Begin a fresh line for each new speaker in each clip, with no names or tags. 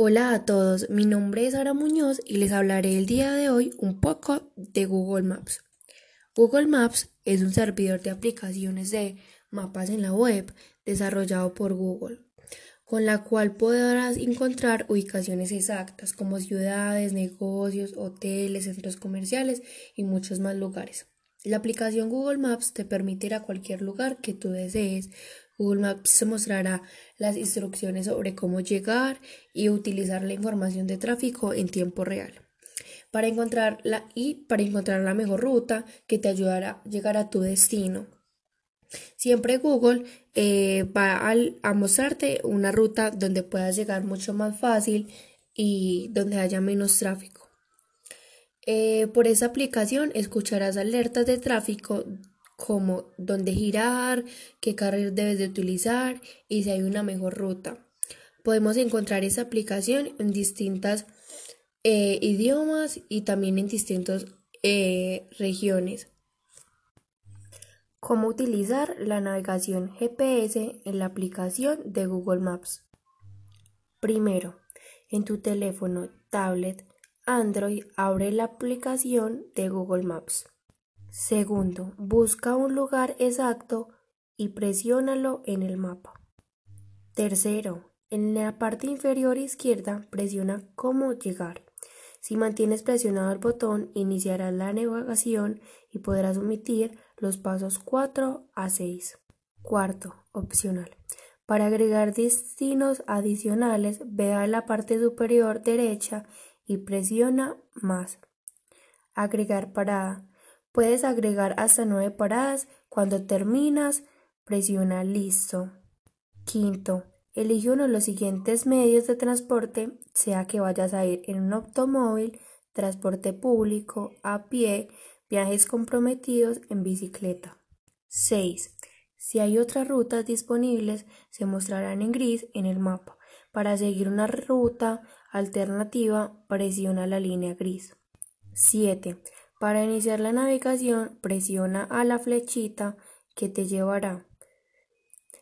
Hola a todos, mi nombre es Sara Muñoz y les hablaré el día de hoy un poco de Google Maps. Google Maps es un servidor de aplicaciones de mapas en la web desarrollado por Google, con la cual podrás encontrar ubicaciones exactas como ciudades, negocios, hoteles, centros comerciales y muchos más lugares. La aplicación Google Maps te permite ir a cualquier lugar que tú desees Google Maps se mostrará las instrucciones sobre cómo llegar y utilizar la información de tráfico en tiempo real para encontrar la, y para encontrar la mejor ruta que te ayudará a llegar a tu destino. Siempre Google eh, va a, mostrarte una ruta donde puedas llegar mucho más fácil y donde haya menos tráfico. Eh, por esa aplicación escucharás alertas de tráfico como dónde girar, qué carril debes de utilizar y si hay una mejor ruta. Podemos encontrar esa aplicación en distintas eh, idiomas y también en distintas eh, regiones. Cómo utilizar la navegación GPS en la aplicación de Google Maps. Primero, en tu teléfono, tablet, Android, abre la aplicación de Google Maps. Segundo, busca un lugar exacto y presiónalo en el mapa. Tercero, en la parte inferior izquierda presiona cómo llegar. Si mantienes presionado el botón, iniciarás la navegación y podrás omitir los pasos 4 a 6. Cuarto, opcional. Para agregar destinos adicionales, ve a la parte superior derecha y presiona más. Agregar parada. Puedes agregar hasta nueve paradas. Cuando terminas, presiona listo. Quinto, elige uno de los siguientes medios de transporte, sea que vayas a ir en un automóvil, transporte público, a pie, viajes comprometidos en bicicleta. 6. Si hay otras rutas disponibles, se mostrarán en gris en el mapa. Para seguir una ruta alternativa, presiona la línea gris. 7. Para iniciar la navegación, presiona a la flechita que te llevará.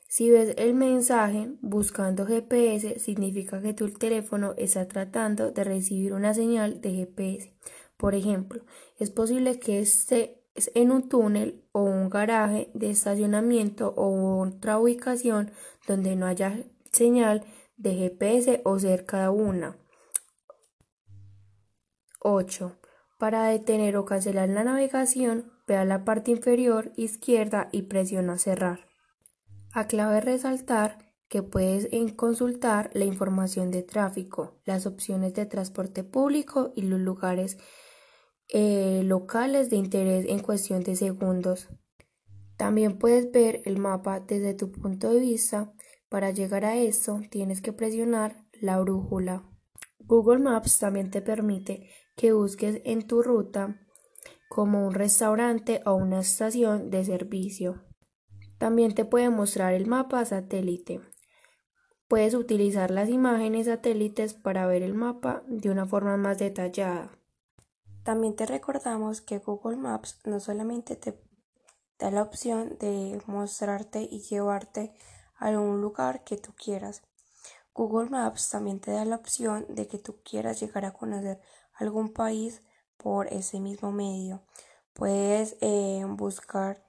Si ves el mensaje buscando GPS, significa que tu teléfono está tratando de recibir una señal de GPS. Por ejemplo, es posible que esté en un túnel o un garaje de estacionamiento o otra ubicación donde no haya señal de GPS o cerca de una. 8. Para detener o cancelar la navegación, ve a la parte inferior izquierda y presiona cerrar. A clave resaltar que puedes consultar la información de tráfico, las opciones de transporte público y los lugares eh, locales de interés en cuestión de segundos. También puedes ver el mapa desde tu punto de vista. Para llegar a esto tienes que presionar la brújula. Google Maps también te permite que busques en tu ruta como un restaurante o una estación de servicio. También te puede mostrar el mapa satélite. Puedes utilizar las imágenes satélites para ver el mapa de una forma más detallada. También te recordamos que Google Maps no solamente te da la opción de mostrarte y llevarte a un lugar que tú quieras. Google Maps también te da la opción de que tú quieras llegar a conocer algún país por ese mismo medio. Puedes eh, buscar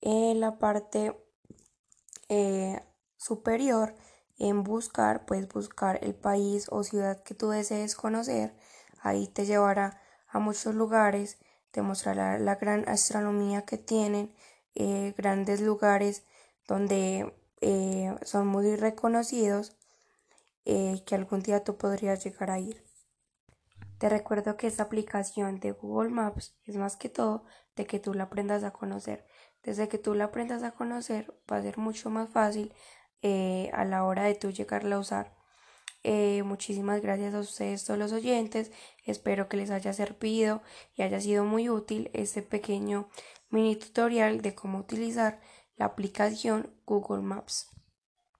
en la parte eh, superior, en buscar, puedes buscar el país o ciudad que tú desees conocer. Ahí te llevará a muchos lugares, te mostrará la gran astronomía que tienen, eh, grandes lugares donde son muy reconocidos que algún día tú podrías llegar a ir. Te recuerdo que esta aplicación de Google Maps es más que todo de que tú la aprendas a conocer. Desde que tú la aprendas a conocer va a ser mucho más fácil eh, a la hora de tú llegarla a usar. Eh, muchísimas gracias a ustedes todos los oyentes. Espero que les haya servido y haya sido muy útil este pequeño mini tutorial de cómo utilizar la aplicación Google Maps.